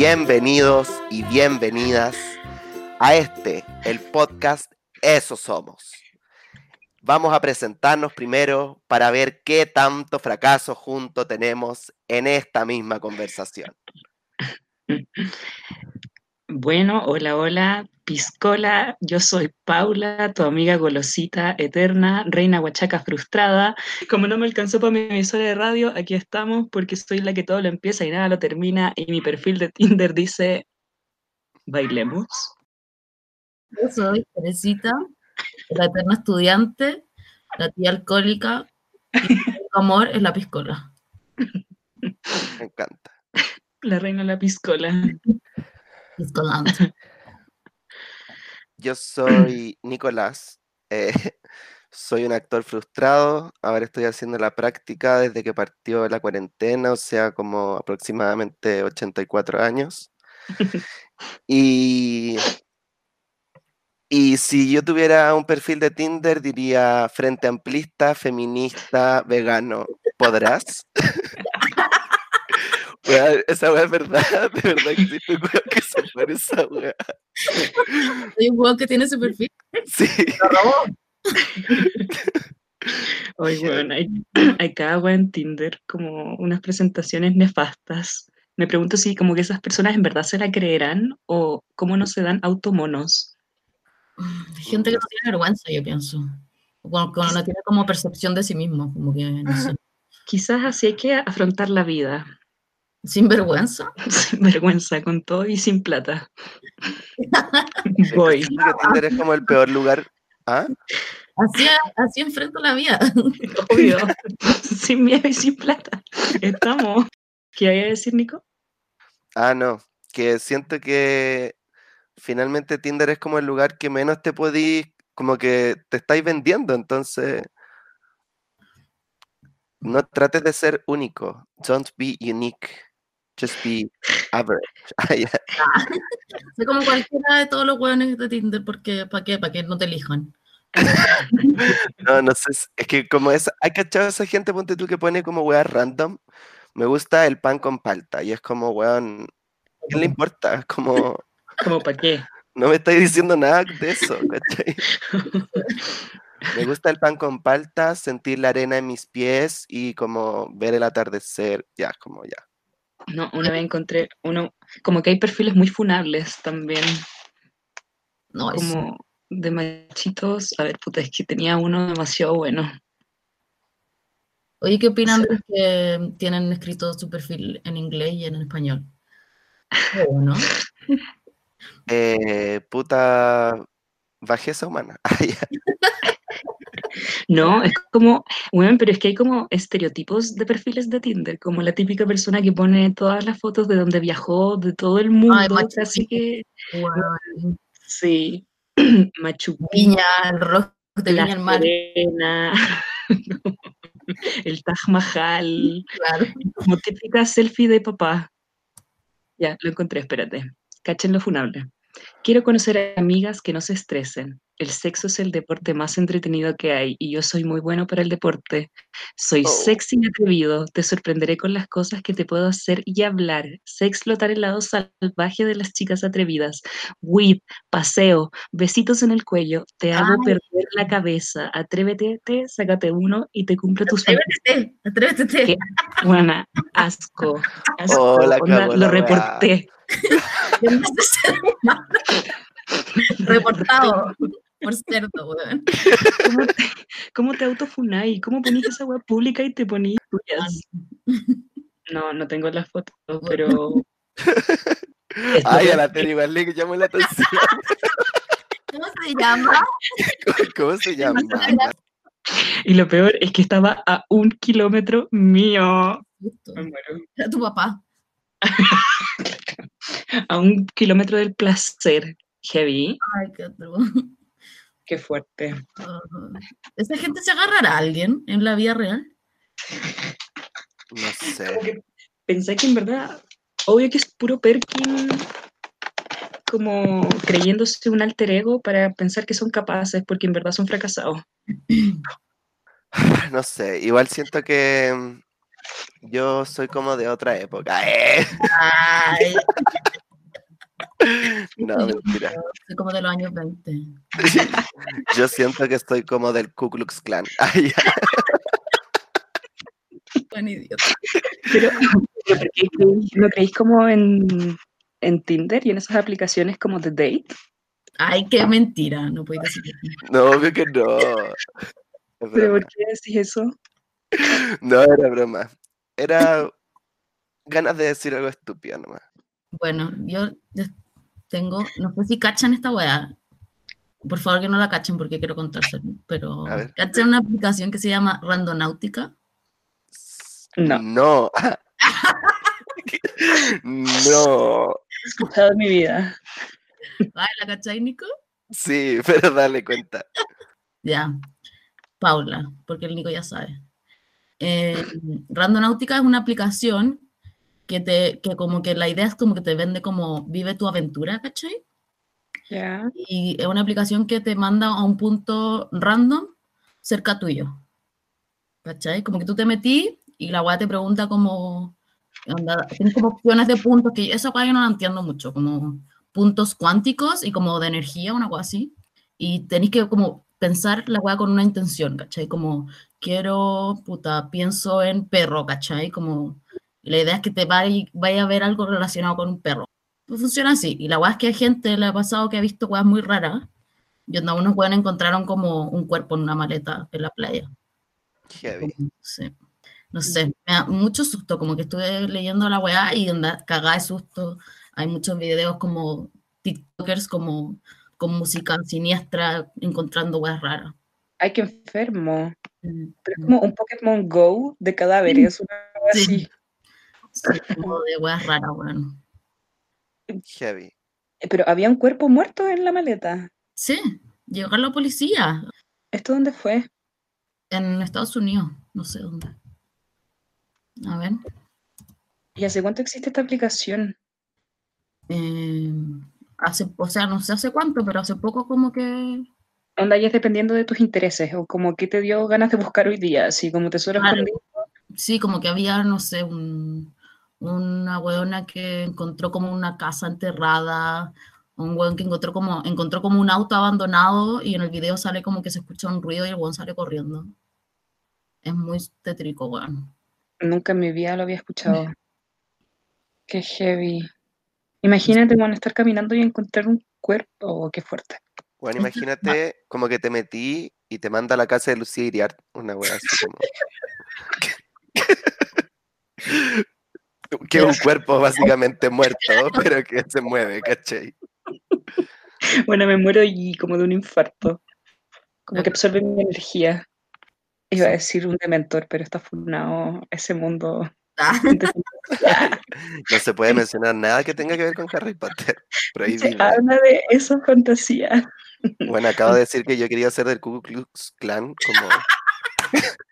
bienvenidos y bienvenidas a este, el podcast Eso Somos. Vamos a presentarnos primero para ver qué tanto fracaso junto tenemos en esta misma conversación. Bueno, hola, hola, Piscola, yo soy Paula, tu amiga golosita eterna, reina huachaca frustrada. Como no me alcanzó para mi emisora de radio, aquí estamos porque soy la que todo lo empieza y nada lo termina y mi perfil de Tinder dice, bailemos. Yo soy Teresita, la eterna estudiante, la tía alcohólica y mi amor es la piscola. Me encanta. La reina de la piscola. Yo soy Nicolás. eh, soy un actor frustrado. Ahora estoy haciendo la práctica desde que partió la cuarentena, o sea, como aproximadamente 84 años. Y, y si yo tuviera un perfil de Tinder, diría frente amplista, feminista, vegano. ¿Podrás? Weá, esa weá es verdad, de verdad que existe un weón que se parece a esa weá. Hay un juego que tiene su perfil. Sí. Lo robó. Oye, bueno, hay, hay cada wea en Tinder como unas presentaciones nefastas. Me pregunto si como que esas personas en verdad se la creerán o cómo no se dan automonos. Hay gente que no tiene vergüenza, yo pienso. Cuando, cuando no tiene como percepción de sí mismo, como que no sé. Quizás así hay que afrontar la vida, Sin vergüenza. sin vergüenza, con todo y sin plata. Voy. Siento que Tinder es como el peor lugar. ¿Ah? Así, así enfrento la vida. Obvio. sin miedo y sin plata. Estamos. ¿Qué hay a decir, Nico? Ah, no. Que siento que finalmente Tinder es como el lugar que menos te podís, como que te estáis vendiendo. Entonces, no trates de ser único. Don't be unique. Just be average. Ah. Soy como cualquiera de todos los hueones de Tinder, porque ¿para qué? Para que no te elijan. No, no sé. Es que como es, hay cachado a esa gente, ponte tú que pone como weas random. Me gusta el pan con palta. Y es como, weón, ¿a quién le importa? Es como, ¿Cómo para qué? no me estáis diciendo nada de eso, ¿cachai? Me gusta el pan con palta, sentir la arena en mis pies y como ver el atardecer. Ya, como ya. No, una vez encontré uno, como que hay perfiles muy funables también. No, es- como de machitos. A ver, puta, es que tenía uno demasiado bueno. Oye, ¿qué opinan de los que tienen escrito su perfil en inglés y en español? Qué bueno. Eh, puta bajeza humana. No, es como, bueno, pero es que hay como estereotipos de perfiles de Tinder, como la típica persona que pone todas las fotos de donde viajó, de todo el mundo, Machu así que sí, Machu Viña, el rojo de La Viña Mar, Serena, el Taj Mahal, claro. como típica selfie de papá. Ya, lo encontré, espérate. Cachen lo funable. Quiero conocer a amigas que no se estresen. El sexo es el deporte más entretenido que hay y yo soy muy bueno para el deporte. Soy Oh. sexy y atrevido. Te sorprenderé con las cosas que te puedo hacer y hablar. Sé explotar el lado salvaje de las chicas atrevidas. Weed, paseo, besitos en el cuello. Te hago Ay. perder la cabeza. Atrévete, te, sácate uno y te cumple tus fantasías. Atrévete, atrévete. ¿Qué? Buena, asco. asco. Oh, la onda, cagó la lo reporté. En vez de ser humano. Reportado por cerdo, weón. ¿Cómo te, cómo te autofunáis? ¿Cómo ponís esa web pública y te ponís tuyas? No, no tengo las fotos, pero. Ay, a la tele igual le llamó la atención. ¿Cómo se llama? ¿Cómo se llama? Y lo peor es que estaba a un kilómetro mío. Me muero. Era tu papá. A un kilómetro del placer. Heavy. Ay, qué atroz. Qué fuerte. ¿Esa gente se agarrará a alguien en la vida real? No sé. Que pensé que en verdad, obvio que es puro Perkin como creyéndose un alter ego para pensar que son capaces, porque en verdad son fracasados. No sé, igual siento que mm, Yo soy como de otra época. ¿eh? Ay, No, mentira. soy como de los años 20. Yo siento que estoy como del Ku Klux Klan. Ay. Buen idiota. Pero, pero ¿por qué creéis- ¿no creéis como en, en Tinder y en esas aplicaciones como de date? Ay, qué mentira. No puedo decir eso. No, obvio que no. ¿Pero por qué decís eso? No era broma. Era ganas de decir algo estúpido nomás. Bueno, yo tengo, no sé si cachan esta weá. Por favor que no la cachen porque quiero contárselo. Pero cachan una aplicación que se llama Randonáutica. No. No. No. He escuchado en mi vida. ¿la cachai, Nico? Sí, pero dale cuenta. Ya. Paula, porque el Nico ya sabe. Eh, Randonáutica es una aplicación que te, que como que la idea es como que te vende como vive tu aventura, ¿cachai? Ya. Y es una aplicación que te manda a un punto random cerca tuyo. ¿Cachai? Como que tú te metí y la weá te pregunta como, onda, tienes como opciones de puntos, que esa weá yo no la entiendo mucho, como puntos cuánticos y como de energía, una weá así. Y tenéis que como pensar la weá con una intención, ¿cachai? Como quiero, puta, pienso en perro, ¿cachai? Como la idea es que te vaya, vaya a ver algo relacionado con un perro. Pues funciona así. Y la weá es que a gente le ha pasado que ha visto weas muy raras. Y onda, unos weones encontraron como un cuerpo en una maleta en la playa. Heavy. Sí. No sé, me da mucho susto, como que estuve leyendo la weá y onda, cagada de susto. Hay muchos videos como TikTokers como con música siniestra encontrando weas raras. Ay, qué enfermo. Mm, Pero es mm, como un Pokémon Go de cadáveres, una Sí. así. Sí, como de weas raras, weón. Heavy. Eh, Pero había un cuerpo muerto en la maleta. Sí, llegó la policía ¿Esto dónde fue? en Estados Unidos, no sé dónde. A ver. ¿Y hace cuánto existe esta aplicación? eh, hace, o sea, no sé hace cuánto, pero hace poco como que... Onda, ya es dependiendo de tus intereses, o como que te dio ganas de buscar hoy día, así como tesoro Claro. escondido. Sí, como que había, no sé, un, una weona que encontró como una casa enterrada, un weón que encontró como, encontró como un auto abandonado y en el video sale como que se escucha un ruido y el weón sale corriendo. Es muy tétrico, weón. Nunca en mi vida lo había escuchado. Qué heavy. Imagínate, bueno, estar caminando y encontrar un cuerpo. Oh, qué fuerte. Bueno, imagínate como que te metí y te manda a la casa de Lucía Iriart, una wea así como. que es un cuerpo básicamente muerto, pero que se mueve, ¿cachai? Bueno, me muero y como de un infarto. Como que absorbe mi energía. Iba a decir un dementor, pero está funado ese mundo. Ah, No se puede mencionar nada que tenga que ver con Harry Potter. Se Prohibido. habla de esa fantasía. Bueno, acabo de decir que yo quería ser del Ku Klux Klan, como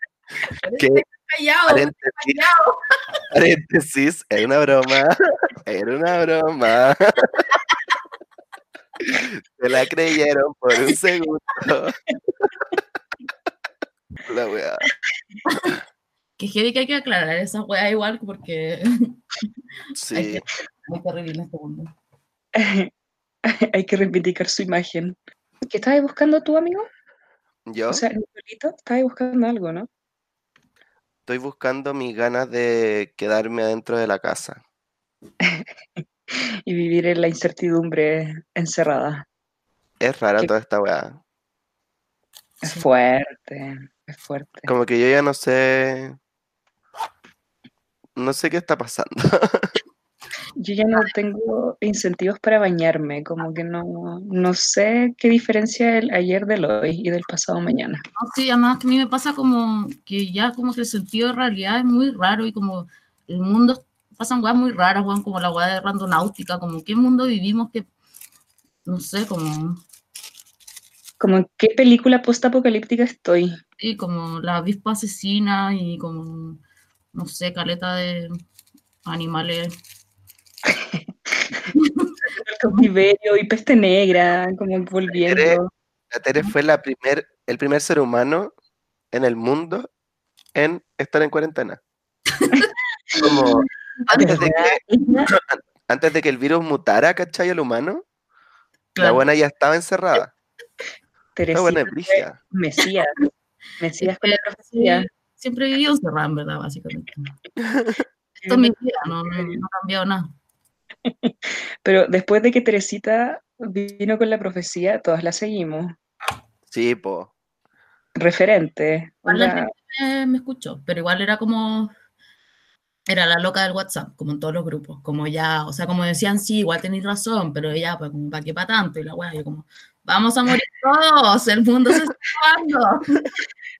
que callado, paréntesis, paréntesis, era una broma, era una broma. Se la creyeron por un segundo. La weá. Que heavy que hay que aclarar esa weá igual porque Sí, que- terrible en este mundo. Hay que reivindicar su imagen. ¿Qué estabas buscando tú, amigo? yo O sea, Nicolito, estabas buscando algo, ¿no? Estoy buscando mis ganas de quedarme adentro de la casa. Y vivir en la incertidumbre encerrada. Es rara Qué- toda esta weá. Es fuerte, es fuerte. Como que yo ya no sé. No sé qué está pasando. Yo ya no tengo incentivos para bañarme, como que no, no sé qué diferencia el ayer del hoy y del pasado mañana. No, sí, además que a mí me pasa como que ya como que el sentido de realidad es muy raro y como el mundo pasan weas muy raras, weón, como la wea de randonáutica, como qué mundo vivimos que, no sé, como, Como en qué película postapocalíptica estoy. sí, como la avispa asesina y como, no sé, caleta de animales. El cautiverio y peste negra, como volviendo. La Tere fue la primer, el primer ser humano en el mundo en estar en cuarentena. Como antes de que, antes de que el virus mutara, ¿cachai? Al humano, la Claro. buena ya estaba encerrada. La buena Teresita es. Mesías. Mesías con la Sí, profecía. siempre he vivido encerrada, en verdad, básicamente. Esto es mi vida, no, no, no ha cambiado nada. Pero después de que Teresita vino con la profecía, todas la seguimos. Sí, po. Referente. Igual la onda, gente me, me escuchó, pero igual era como, era la loca del WhatsApp, como en todos los grupos, como ya, o sea, como decían, sí, igual tenéis razón, pero ella, pues, como, ¿para qué para tanto? Y la weá, yo como, vamos a morir todos, el mundo se está acabando.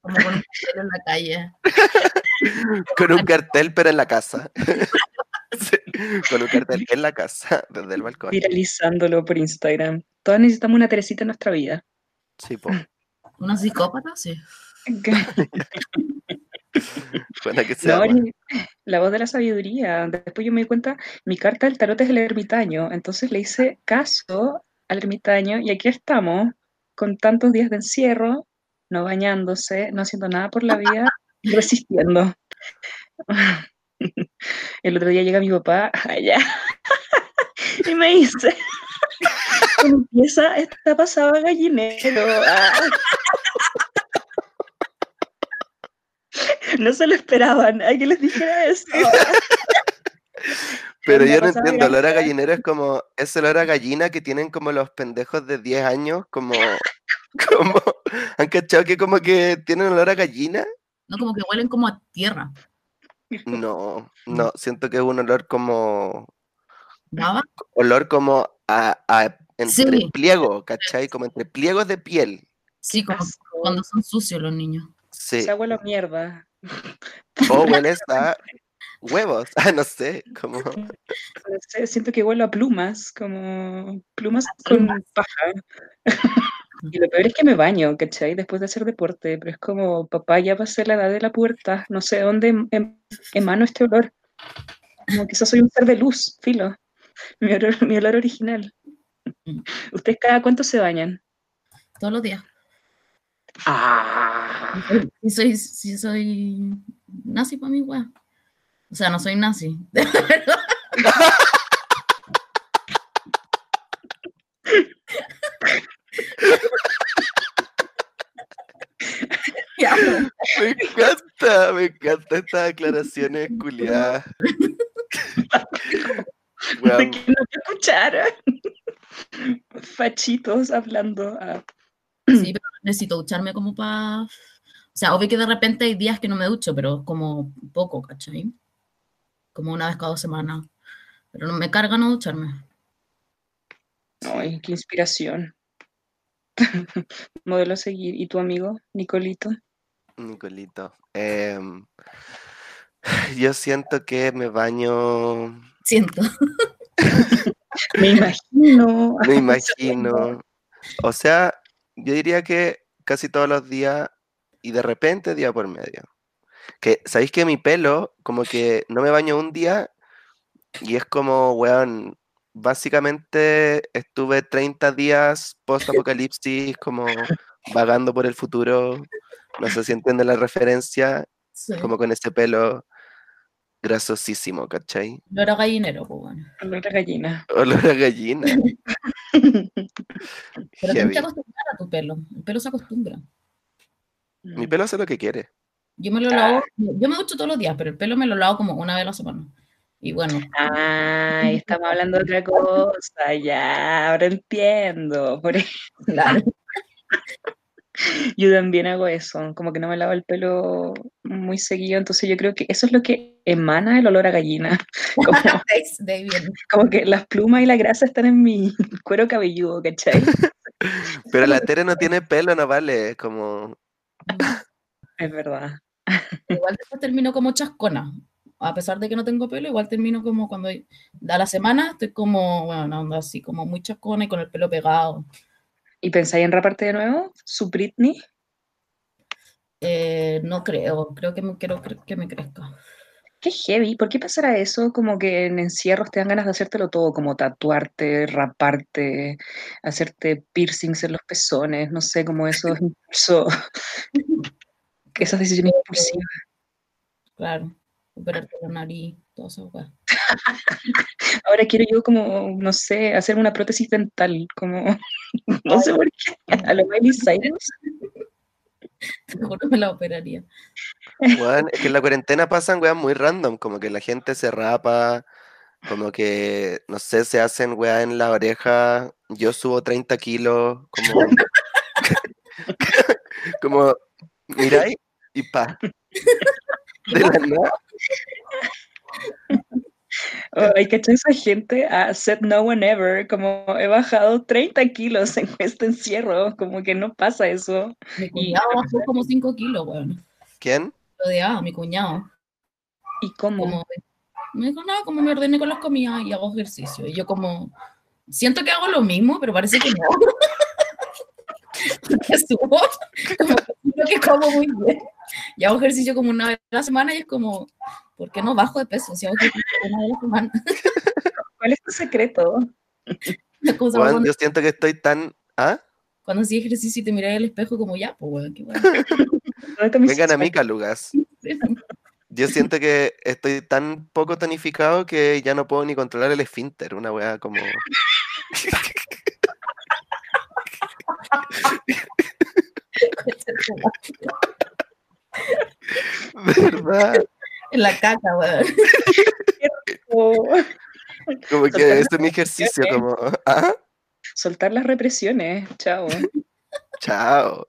Como con un cartel en la calle. Con un cartel, pero en la casa. Sí, Con un cartel en la casa, desde el balcón. viralizándolo por Instagram. Todas necesitamos una Teresita en nuestra vida. Sí, po. ¿Una psicópata? Sí. Buena que sea. No, la voz de la sabiduría. Después yo me di cuenta, mi carta del tarot es el ermitaño, entonces le hice caso al ermitaño y aquí estamos con tantos días de encierro, no bañándose, no haciendo nada por la vida, y resistiendo. El otro día llega mi papá allá y me dice, empieza esta pasada gallinero. ah". No se lo esperaban, a que les dijera eso. Pero yo no entiendo, olor a gallinero es como, es olor a gallina que tienen como los pendejos de 10 años, como, como, ¿han cachado que como que tienen olor a gallina? No, como que huelen como a tierra. No, no, siento que es un olor como, ¿Baba? olor como a, a entre Sí. pliego, ¿cachai? Como entre pliegos de piel. Sí, como Asco. cuando son sucios los niños. Sí. Esa huele a mierda. O hueles a huevos, ah, no sé, como, No sé, siento que huelo a plumas, como plumas A con plumas. paja. Y lo peor es que me baño, ¿cachai? Después de hacer deporte, pero es como, papá, ya pasé la edad de la puerta, no sé dónde em- em- emano este olor. Como que soy un ser de luz, filo. Mi olor, mi olor original. Mm. ¿Ustedes cada cuánto se bañan? Todos los días. Ah, Sí soy, sí soy nazi para mi wea. O sea, no soy nazi. Ya, me encanta, me encanta estas declaraciones culiadas. de Weón, que no te escucharon. Fachitos hablando. ah. Sí, pero necesito ducharme como para... O sea, obvio que de repente hay días que no me ducho, pero como poco, ¿cachai? Como una vez cada dos semanas. Pero no me carga no ducharme. Ay, qué inspiración. Modelo a seguir. ¿Y tu amigo, Nicolito? Nicolito. em, yo siento que me baño, Siento. Me imagino. me imagino. O sea, yo diría que casi todos los días y de repente día por medio. Que, ¿sabéis que mi pelo, como que no me baño un día y es como, weón, básicamente estuve 30 días post-apocalipsis como vagando por el futuro. No sé si entienden la referencia, Sí. como con ese pelo grasosísimo, ¿cachai? Yo era gallinero, pues bueno. Olor a gallina. Olor a gallina. Pero tienes que acostumbrar a tu pelo. El pelo se acostumbra. Mi pelo hace lo que quiere. Yo me lo lavo, yo me ducho todos los días, pero el pelo me lo lavo como una vez a la semana. Y bueno, Ay, estamos hablando de otra cosa, ya, ahora entiendo. Por eso, claro. yo también hago eso, como que no me lavo el pelo muy seguido, entonces yo creo que eso es lo que emana el olor a gallina. Como, que las plumas y la grasa están en mi cuero cabelludo, ¿cachai? Pero la Tere no tiene pelo, no vale. Como, Es verdad. Igual después termino como chascona. A pesar de que no tengo pelo, igual termino como cuando da la semana, estoy como, bueno, ando así como muy chascona y con el pelo pegado. ¿Y pensáis en raparte de nuevo? ¿Su Britney? Eh, no creo, creo que me quiero que me crezca. Qué heavy. ¿Por qué pasará eso? Como que en encierros te dan ganas de hacértelo todo, como tatuarte, raparte, hacerte piercings en los pezones, no sé, como esos impulsos, esas decisiones impulsivas. Claro. operarte la nariz, todo eso, weón. Ahora quiero yo como, no sé, hacer una prótesis dental, como, no sé por qué, a lo Miley Cyrus. Seguro me la operaría. Es que en la cuarentena pasan weas muy random, como que la gente se rapa, como que, no sé, se hacen weas en la oreja, yo subo 30 kilos, como, como, miráis y pa. De la nada. Ay, ¿cachai esa gente? A said no one ever, como he bajado 30 kilos en este encierro, como que no pasa eso. Mi Y- cuñado bajó como 5 kilos, weón. ¿Quién? Lo odiaba, mi cuñado. ¿Y cómo? Como, me dijo, no, como me ordené con las comidas y hago ejercicio. Y yo como, siento que hago lo mismo, pero parece que no. Porque subo, como que que como muy bien. Y hago ejercicio como una vez a la semana y es como, ¿por qué no bajo de peso si hago una vez a la semana? ¿Cuál es tu secreto? Cuando, yo siento que estoy tan... ¿Ah? cuando hacía ejercicio y te miras al espejo como, ya, pues, weón, qué bueno. ¿Dónde está mi Vengan a mí, calugas. Yo siento que estoy tan poco tonificado que ya no puedo ni controlar el esfínter, una wea como... ¿Verdad? En la caca, weón. Como que Totalmente. este es mi ejercicio, como... ¿Ah? soltar las represiones, chao. Chao.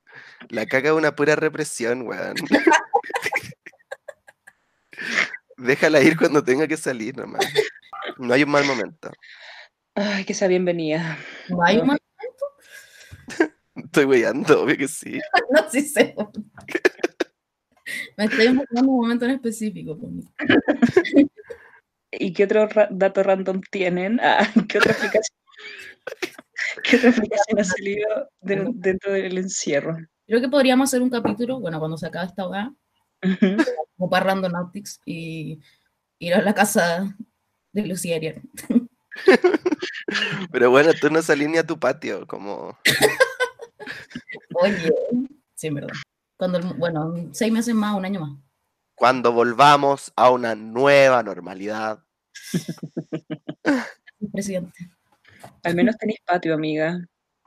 La caca es una pura represión, weón. Déjala ir cuando tenga que salir nomás. No hay un mal momento. Ay, que sea bienvenida. No hay un mal- Estoy weyando, obvio que sí. no sí sé. Me estoy imaginando un momento en específico. pues. ¿Y qué otro ra- dato random tienen? Ah, ¿Qué otra explicación? ¿Qué otra explicación ha salido de- dentro del encierro? Creo que podríamos hacer un capítulo, bueno, cuando se acabe esta hogar, Ujú. como para Randonautics y ir a la casa de Lucía Ariel. Pero bueno, tú no salís ni a tu patio, como... Oye, sí, verdad. Cuando, el- bueno, seis meses más, un año más. Cuando volvamos a una nueva normalidad. Presidente. Al menos tenéis patio, amiga.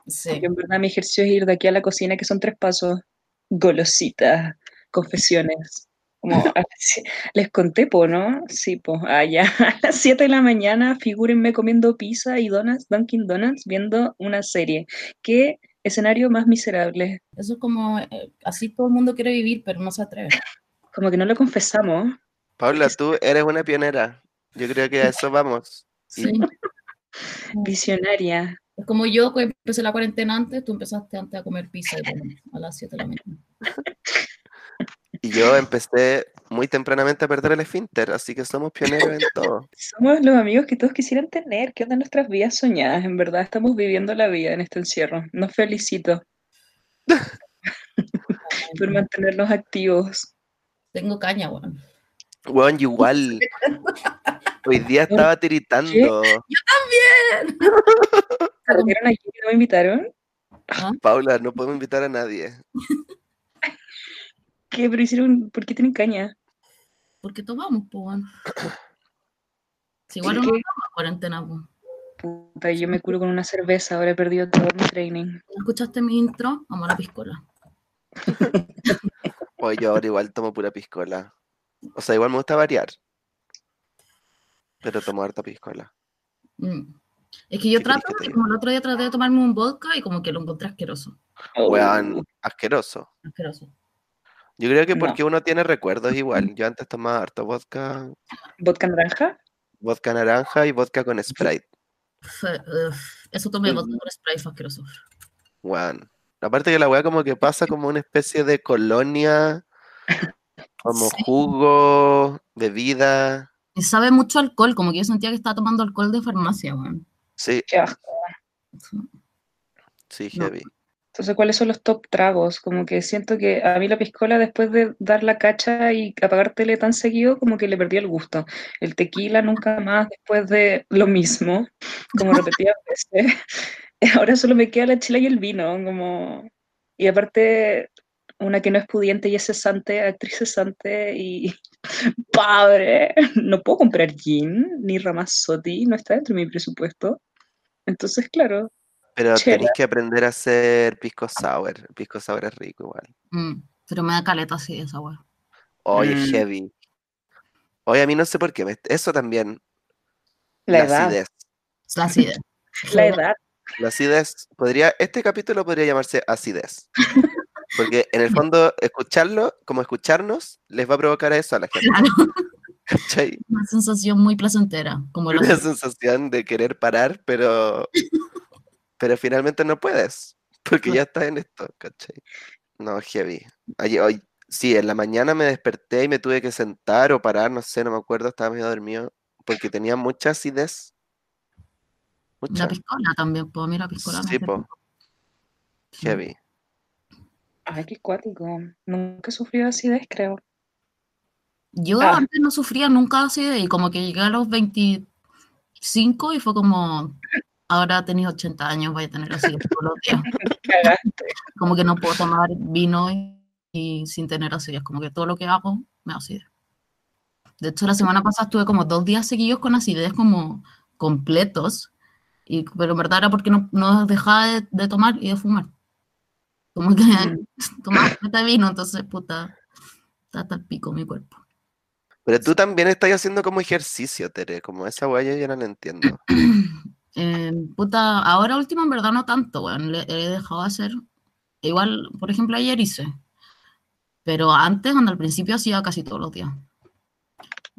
Sí. Yo en verdad mi ejercicio es ir de aquí a la cocina, que son tres pasos. Golosita, confesiones. Como les conté, po, ¿no? Sí, pues, allá a las 7 de la mañana, figúrenme comiendo pizza y donuts, Dunkin' Donuts, viendo una serie. ¿Qué escenario más miserable? Eso es como, eh, así todo el mundo quiere vivir, pero no se atreve. Como que no lo confesamos. Paula, tú eres una pionera. Yo creo que a eso vamos. Sí. Visionaria. Es como yo que empecé la cuarentena antes, tú empezaste antes a comer pizza y donuts a las 7 de la mañana. Y yo empecé muy tempranamente a perder el esfínter, así que somos pioneros en todo. Somos los amigos que todos quisieran tener. ¿Qué onda nuestras vidas soñadas? En verdad, estamos viviendo la vida en este encierro. Nos felicito por mantenernos activos. Tengo caña, weón. Weón, yo igual. Hoy día estaba tiritando. ¿Se reunieron aquí que no me invitaron? Paula, no podemos invitar a nadie. ¿Qué? ¿Pero hicieron? ¿Por qué tienen caña? ¿Por qué tomamos, pues? Si igual ¿Qué- no qué? estamos en cuarentena, pues. Puta, yo me curo con una cerveza, ahora he perdido todo mi training. ¿No escuchaste mi intro? Amor a piscola. Hoy yo ahora igual tomo pura piscola. O sea, igual me gusta variar. Pero tomo harta piscola. Mm. Es que yo ¿Qué querés trato, que como el otro día traté de tomarme un vodka y como que lo encontré asqueroso. Oh, Weón, asqueroso. Asqueroso. Yo creo que No. porque uno tiene recuerdos igual. Yo antes tomaba harto vodka, ¿Vodka naranja? vodka naranja y vodka con Sprite. Eso tomé vodka con spray, fue asqueroso. Weón. Aparte que la weá como que pasa como una especie de colonia, como Sí. jugo, bebida. Y sabe mucho a alcohol, como que yo sentía que estaba tomando alcohol de farmacia, weón. Sí, Qué asco. sí, No. Entonces, ¿cuáles son los top tragos? Como que siento que a mí la piscola, después de dar la cacha y apagar tele tan seguido, como que le perdí el gusto. El tequila nunca más, después de lo mismo, como repetidas veces. Ahora solo me queda la chela y el vino, como... Y aparte, una que no es pudiente y es cesante, actriz cesante y padre, no puedo comprar gin ni Ramazzotti, no está dentro de mi presupuesto. Entonces, claro, Pero tenéis que aprender a hacer pisco sour. El pisco sour es rico igual. Mm, pero me da caleta así esa weá. Oye, Mm. heavy. Oye, a mí no sé por qué. Eso también. la, la edad, acidez. La acidez. la edad. La acidez podría, este capítulo podría llamarse acidez. Porque en el fondo, escucharlo, como escucharnos, les va a provocar eso a la gente. Claro, ¿cachai? una sensación muy placentera. Como la Una sensación de querer parar, pero, pero finalmente no puedes. Porque ya estás en esto, ¿cachai? No, heavy. Ayer- hoy, sí, en la mañana me desperté y me tuve que sentar o parar, no sé, no me acuerdo, estaba medio dormido, porque tenía mucha acidez. Mucha. La piscola también, a mí la piscola Sí, po, heavy. Ay, qué cuático. Nunca he sufrido acidez, creo. Yo Ah. antes no sufría nunca de acidez y como que llegué a los 25 y fue como, ahora tenés 80 años, voy a tener acidez todos los días. Como que no puedo tomar vino y, y sin tener acidez, como que todo lo que hago me da acidez. De hecho, la semana pasada estuve como dos días seguidos con acidez como completos, y, pero en verdad era porque no, no dejaba de, de tomar y de fumar. Como que tomaba vino, entonces, puta, está hasta el pico mi cuerpo. Pero tú también estás haciendo como ejercicio, Tere, como esa guaya yo no la entiendo. Eh, puta, ahora último en verdad no tanto, weón. Le- he dejado de hacer. Igual, por ejemplo, ayer hice. Pero antes, cuando al principio hacía casi todos los días.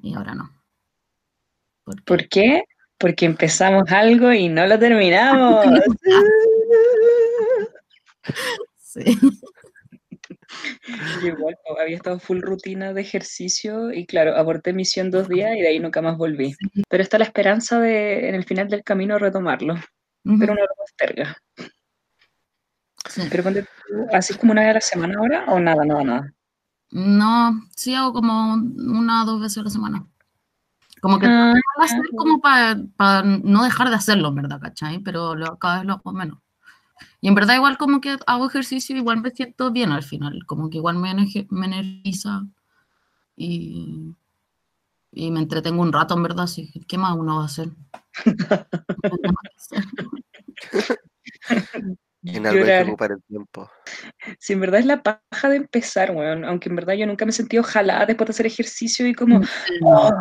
Y ahora no. Porque- ¿Por qué? Porque empezamos algo y no lo terminamos. sí. Yo igual po, había estado full rutina de ejercicio y claro, aborté misión dos días y de ahí nunca más volví. Pero está la esperanza de en el final del camino retomarlo, Ujú, pero no lo posterga. sí. Pero ¿así como una vez a la semana ahora o nada, nada, nada? No, sí hago como una o dos veces a la semana. Como que Ah, hacer como para no dejar de hacerlo, en verdad, ¿cachai? Pero lo- cada vez lo hago menos. Y en verdad igual como que hago ejercicio, igual me siento bien al final, como que igual me, me energiza y, y me entretengo un rato, en verdad, así que ¿qué más uno va a hacer? En algo hay que ocupar el tiempo. Si en verdad es la paja de empezar, weón, aunque en verdad yo nunca me he sentido jalada después de hacer ejercicio y como, oh,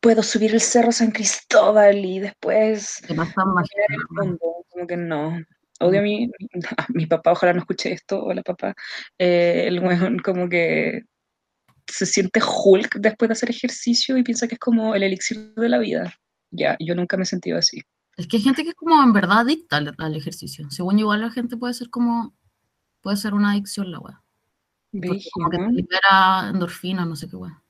puedo subir el cerro San Cristóbal y después Que no está más- como que no. Odio a mi, a mi papá, ojalá no escuche esto, hola papá, eh, el weón como que se siente Hulk después de hacer ejercicio y piensa que es como el elixir de la vida. Ya, yo nunca me he sentido así. Es que hay gente que es como en verdad adicta al, al ejercicio. Según igual la gente puede ser como, puede ser una adicción la weá. Como que te libera endorfina, no sé qué weá.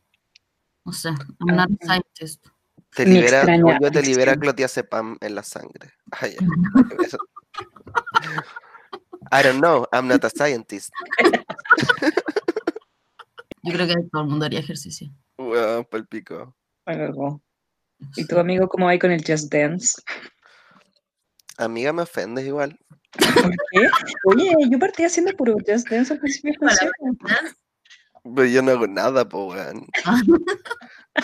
No sé, I'm not a scientist. Te libera, extraña según yo, te libera clotiazepam en la sangre. Ya. Eso. I don't know, I'm not a scientist. Yo creo que todo el mundo haría ejercicio. Weón, pa'l pico. Algo. ¿Y tu amigo cómo hay con el Just Dance? Amiga, me ofendes igual. ¿Por qué? Oye, yo partí haciendo puro Just Dance al principio. Pero yo no hago nada, po, weón. Ah.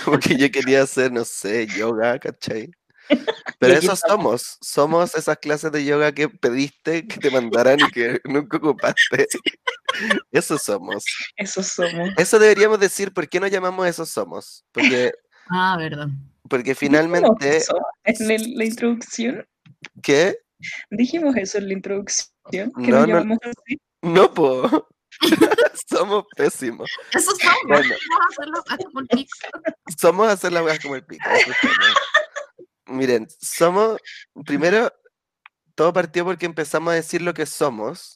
Como que yo quería hacer, no sé, yoga, ¿cachai? Pero eso somos. Somos esas clases de yoga que pediste que te mandaran y que nunca ocupaste. Eso somos. Eso somos. Eso deberíamos decir, ¿por qué no llamamos eso somos? Porque, Ah, verdad. porque finalmente, eso en el- la introducción. ¿qué? Dijimos eso en la introducción. Que No, así. No, po. somos pésimos. Eso somos. Bueno. Vamos a hacerlo como el pico. Somos hacer las weas como el pico. eso somos. Miren, somos, primero, todo partió porque empezamos a decir lo que somos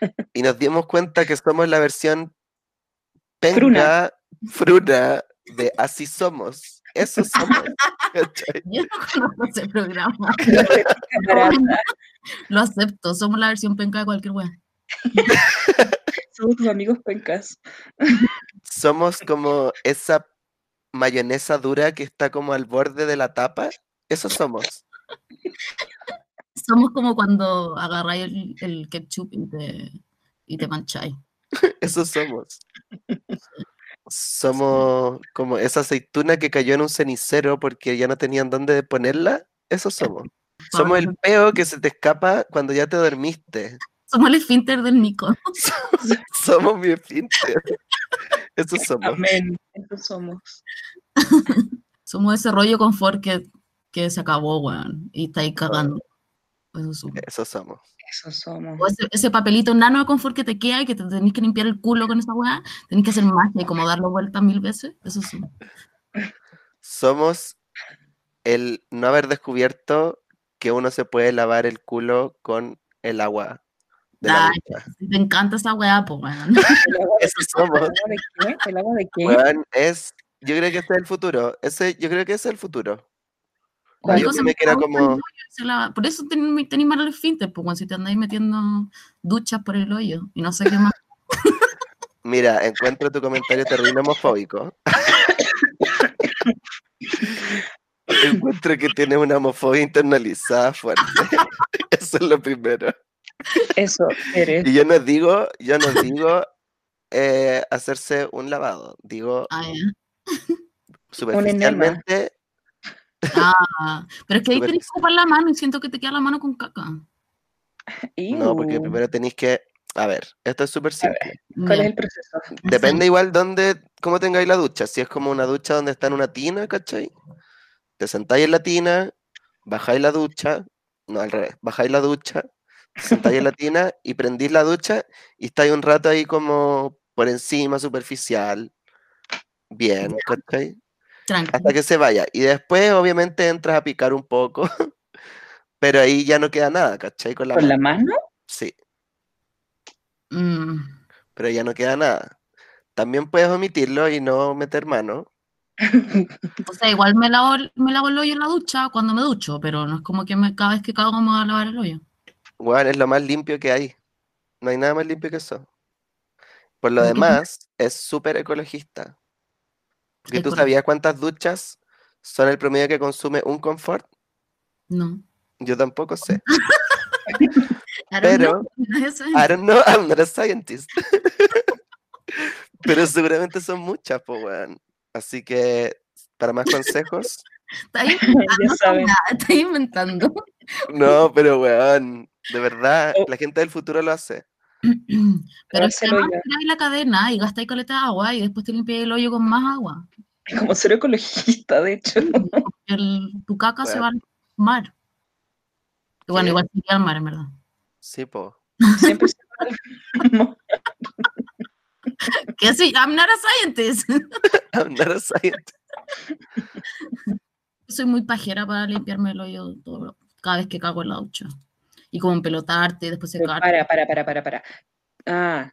y nos dimos cuenta que somos la versión penca, fruna de así somos. Eso somos. ¿cachai? Yo no conozco ese programa. Lo acepto. Somos la versión penca de cualquier wea. Somos tus amigos pencas. Somos como esa mayonesa dura que está como al borde de la tapa. Eso somos. Somos como cuando agarráis el, el ketchup y te, y te mancháis. Eso somos. Somos como esa aceituna que cayó en un cenicero porque ya no tenían dónde ponerla. Eso somos. Somos el peo que se te escapa cuando ya te dormiste. Somos el esfínter del Nico. somos mi esfínter. Eso somos. Amén. Eso somos. Somos ese rollo confort que, que se acabó, weón. Y está ahí cagando. Eso somos. Eso somos. Eso somos. O ese, ese papelito nano de confort que te queda y que te tenés que limpiar el culo con esa weá, tenés que hacer magia y como darlo vuelta mil veces. Eso sí. Somos el no haber descubierto que uno se puede lavar el culo con el agua de la Ay. Me encanta esa weá, pues weón. ¿El agua de Eso somos. ¿El agua de qué? ¿El agua de qué? Weón, es, yo creo que ese es el futuro. Ese, yo creo que ese es el futuro. Yo que era como- por eso ten- tenéis mal el esfínter, pues weón, si te andáis metiendo duchas por el hoyo y no sé qué más. Mira, encuentro tu comentario terrible homofóbico. encuentro que tienes una homofobia internalizada fuerte. Eso es lo primero. Eso eres. Y yo no digo, yo no digo eh, hacerse un lavado. Digo Ah, superficialmente. Ah, pero es que ahí tenés que ocupar la mano y siento que te queda la mano con caca. No, porque primero tenéis que. A ver, esto es súper simple. ¿Cuál es el proceso? Depende igual dónde, cómo tengáis la ducha. Si es como una ducha donde está en una tina, ¿cachai? Te sentáis en la tina, bajáis la ducha, no al revés, bajáis la ducha, te sentáis en la tina y prendís la ducha y estáis un rato ahí como por encima, superficial, bien, ¿cachai? Hasta que se vaya. Y después, obviamente, entras a picar un poco, pero ahí ya no queda nada, ¿cachai? Con la ¿Con la mano. Sí, Mm, pero ya no queda nada. También puedes omitirlo y no meter mano. O sea, igual me lavo, el- me lavo el hoyo en la ducha cuando me ducho, pero no es como que me, cada vez que cago me voy a lavar el hoyo. Bueno, es lo más limpio que hay. No hay nada más limpio que eso. Por lo demás, es súper ecologista. Porque tú sabías cuántas duchas son el promedio que consume un confort. No. Yo tampoco sé. I don't Pero- know, I don't know, I'm not a scientist. Pero seguramente son muchas, pues, weón. Así que, para más consejos, Está inventando, nada, está inventando. no, pero, weón, de verdad, Oh. la gente del futuro lo hace. Pero es que Dárselo además tiráis la cadena y gastáis caleta de agua y después te limpiáis el hoyo con más agua. Como ser ecologista, de hecho. El, tu caca se va al mar. Y bueno, ¿Qué? igual sería al mar, en verdad. Sí, po. Siempre se va al- Que sí, I'm not a scientist. I'm not a scientist. Soy muy pajera para limpiarme el hoyo todo- cada vez que cago en la ducha. Y como empelotarte después Pero secarte. Para, para, para, para, para. Ah,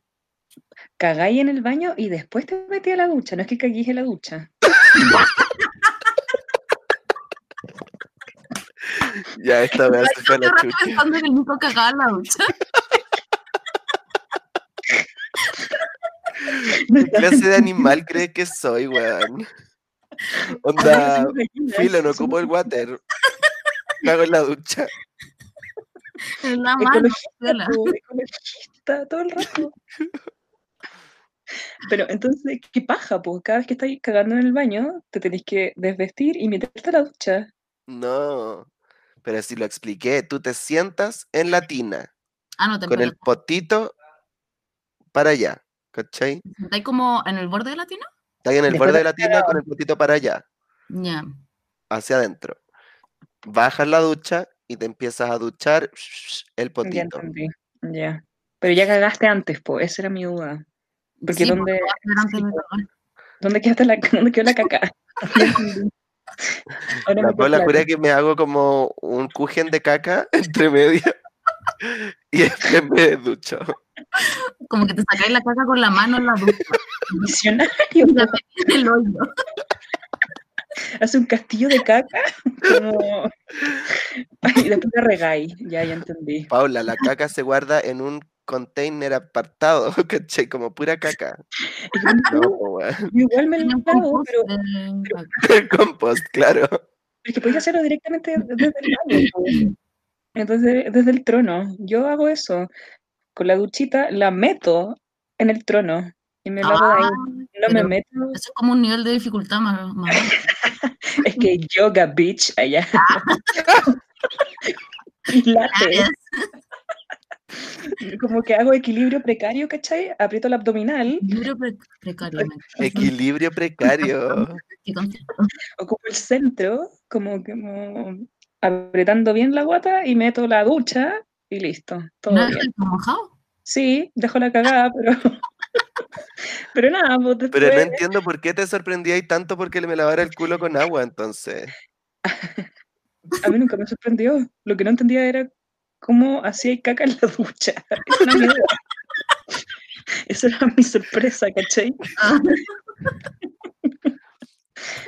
cagáis en el baño y después te metí a la ducha. No es que caguís en la ducha. Ya, esta vez se fue la chucha. pensando que el Nico cagaba en la ducha. ¿Qué clase de animal crees que soy, weón? Onda, filo, no ocupo el water. Cago en la ducha. En la mano. Ecologista, ecologista, todo el rato. Pero entonces, ¿qué paja? Pues cada vez que estáis cagando en el baño, te tenéis que desvestir y meterte a la ducha. No. Pero si lo expliqué, tú te sientas en la tina Ah, no, te con el potito para allá. ¿Cachai? ¿Estáis como en el borde de la tina? Estás en el Después borde de de la tina con el potito para allá, Ya. hacia adentro. Bajas la ducha y te empiezas a duchar el potito. Ya. Pero ya cagaste antes, pues, esa era mi duda. Porque Sí, ¿dónde, sí. ¿dónde, quedaste la, ¿dónde quedó la caca? Ahora La claro. jura que me hago como un cujen de caca entre medio y después me ducho. Como que te sacáis la caca con la mano en la. Visionario. En el hoyo. Hace un castillo de caca. Como... Y después la regáis. Ya, ya entendí. Paula, la caca se guarda en un container apartado, ¿cachai? Como pura caca. No, igual me lo hago, compost pero. El compost, claro. es que podéis hacerlo directamente desde el baño. Entonces, desde el trono. Yo hago eso. Con la duchita la meto en el trono y me de ahí. Ah, No me meto. Eso es como un nivel de dificultad más. Es que yoga, bitch, allá. Pilates. Como que hago equilibrio precario, ¿cachai? Aprieto el abdominal, Libre pre- precariamente. Equilibrio precario. Ocupo el centro, como, como apretando bien la guata y meto la ducha y listo. Todo ¿No bien. es mojado? Sí, dejo la cagada, pero. pero nada, pues después. Pero no entiendo por qué te sorprendía tanto porque me lavara el culo con agua, entonces. A mí nunca me sorprendió. Lo que no entendía era cómo hacía caca en la ducha. Esa era mi. Esa era mi sorpresa, ¿cachai? Ah,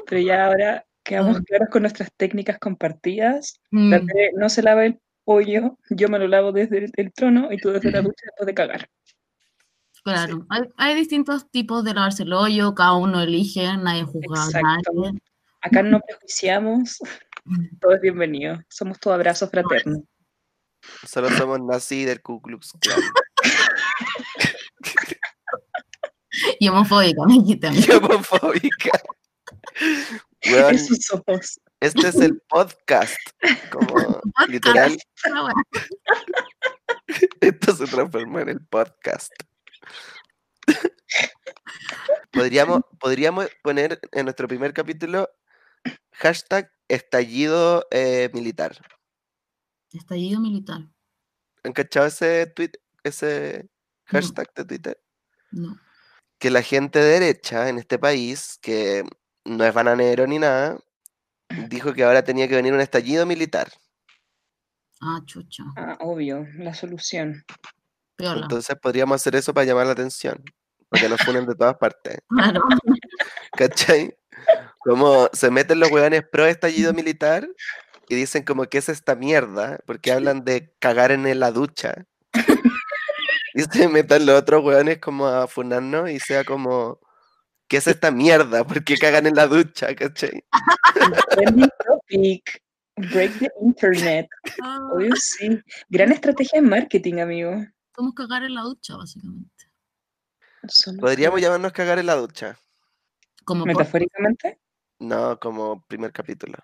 Pero ya ahora quedamos Ah. claros con nuestras técnicas compartidas. mm, no se lava el pollo, yo me lo lavo desde el, el trono y tú desde la ducha después de cagar. Claro, hay, hay distintos tipos de lavarse el hoyo, cada uno elige, nadie juzga a nadie. Acá no prejuiciamos, todo es bienvenido. Somos todo abrazos fraternos. Solo somos nazi del Ku Klux Klan. Y homofóbica, me mí. Y homofóbica. Weón, Eso somos. Este es el podcast. Como literal, esto se transformó en el podcast. Podríamos, podríamos poner en nuestro primer capítulo hashtag estallido eh, militar. Estallido militar. ¿Han cachado ese tweet, ese hashtag de Twitter? No. Que la gente derecha en este país, que no es bananero ni nada, dijo que ahora tenía que venir un estallido militar. Ah, chucha. Ah, obvio, la solución. Piola. Entonces podríamos hacer eso para llamar la atención. Porque nos funen de todas partes. Claro. ¿Cachai? Como se meten los hueones pro estallido militar y dicen como que es esta mierda, porque hablan de cagar en la ducha. Y se metan los otros hueones como a funarnos y sea como, ¿qué es esta mierda? ¿Por qué cagan en la ducha? ¿Cachai? Trending topic. Break the internet. Ah, Obvio sí. Gran estrategia de marketing, amigo. Somos cagar en la ducha, básicamente. Somos Podríamos llamarnos cagar en la ducha. Como por- Metafóricamente. No, como primer capítulo.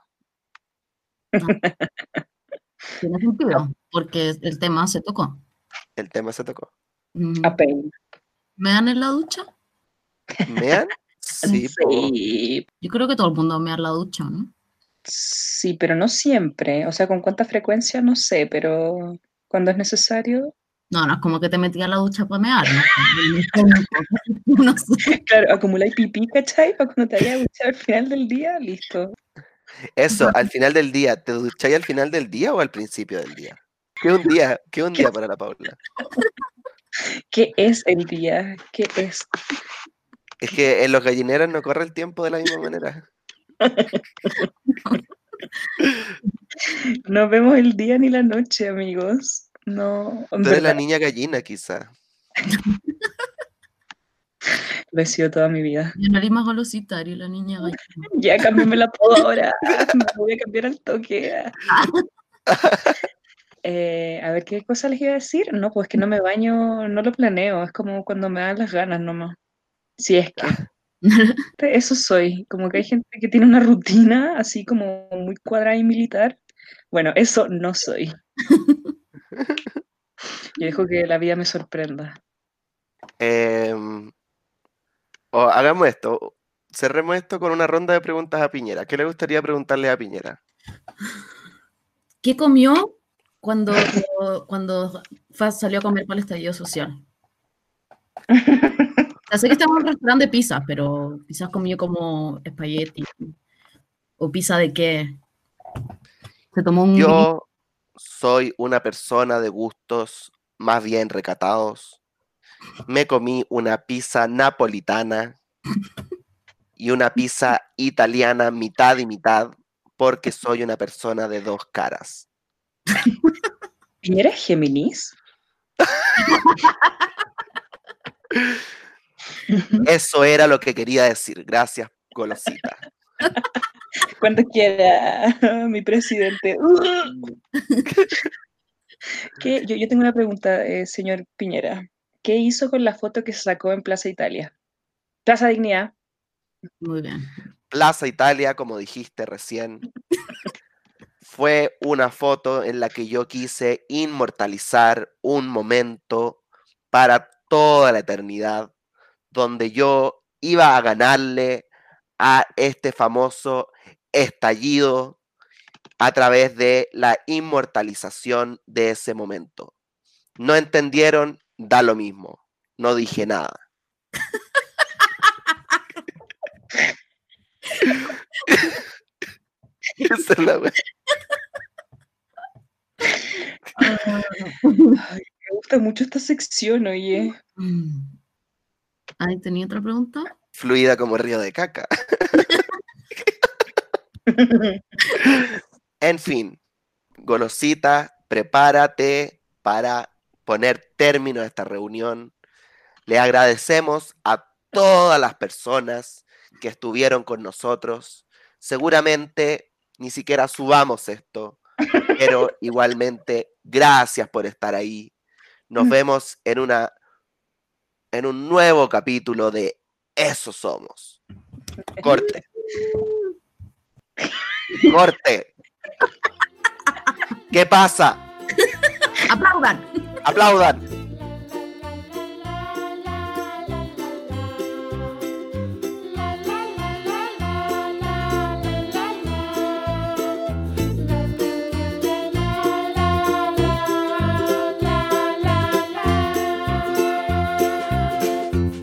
tiene sentido, porque el tema se tocó. El tema se tocó. Mm, A pain. ¿Me dan en la ducha? ¿Mean? Sí, sí, Yo creo que todo el mundo mea la ducha, ¿no? sí, pero no siempre. O sea, con cuánta frecuencia no sé, pero cuando es necesario. No, no es como que te metí a la ducha para mear, ¿no? No sé. Claro, acumuláis pipí, ¿cachai? Para cuando te vayas a duchar al final del día, listo. Eso, al final del día, ¿te ducháis al final del día o al principio del día? ¿Qué un día? ¿Qué un día para la Paula? ¿Qué es el día? ¿Qué es? Es que en los gallineros no corre el tiempo de la misma manera. No vemos el día ni la noche, amigos. No, Tú eres la niña gallina, quizá. lo he sido toda mi vida. Yo nariz más golosita, y la niña gallina. Ya cambiéme la apodo ahora. Me voy a cambiar al toque. Eh, a ver, ¿qué cosa les iba a decir? No, pues que no me baño, no lo planeo. Es como cuando me dan las ganas nomás. Si es que. Eso soy. Como que hay gente que tiene una rutina así como muy cuadrada y militar. Bueno, eso no soy. Yo dejo que la vida me sorprenda. Em, hagamos esto. Cerremos esto con una ronda de preguntas a Piñera. ¿Qué le gustaría preguntarle a Piñera? ¿Qué comió cuando, cuando salió a comer para el estallido social? Ya sé que estamos en un restaurante de pizza, pero quizás comió como espagueti. ¿O pizza de qué? Se tomó un... Yo soy una persona de gustos más bien recatados. Me comí una pizza napolitana y una pizza italiana mitad y mitad porque soy una persona de dos caras. ¿Piñera es Géminis? Eso era lo que quería decir. Gracias, golosita. Cuando quiera, mi presidente. ¿Qué? Yo, yo tengo una pregunta, eh, señor Piñera. ¿qué hizo con la foto que se sacó en Plaza Italia? Plaza Dignidad. Muy bien. Plaza Italia, como dijiste recién, fue una foto en la que yo quise inmortalizar un momento para toda la eternidad, donde yo iba a ganarle a este famoso estallido a través de la inmortalización de ese momento. No entendieron, da lo mismo. No dije nada. Esa es la wea. Ay, me gusta mucho esta sección, oye. Mm. Ahí tenía otra pregunta. Fluida como río de caca. En fin, Golosita, prepárate para poner término a esta reunión. Le agradecemos a todas las personas que estuvieron con nosotros. Seguramente ni siquiera subamos esto, pero igualmente gracias por estar ahí. Nos vemos en una en un nuevo capítulo de Eso somos. Corte. Corte. ¿Qué pasa? ¡Aplaudan! Aplaudan.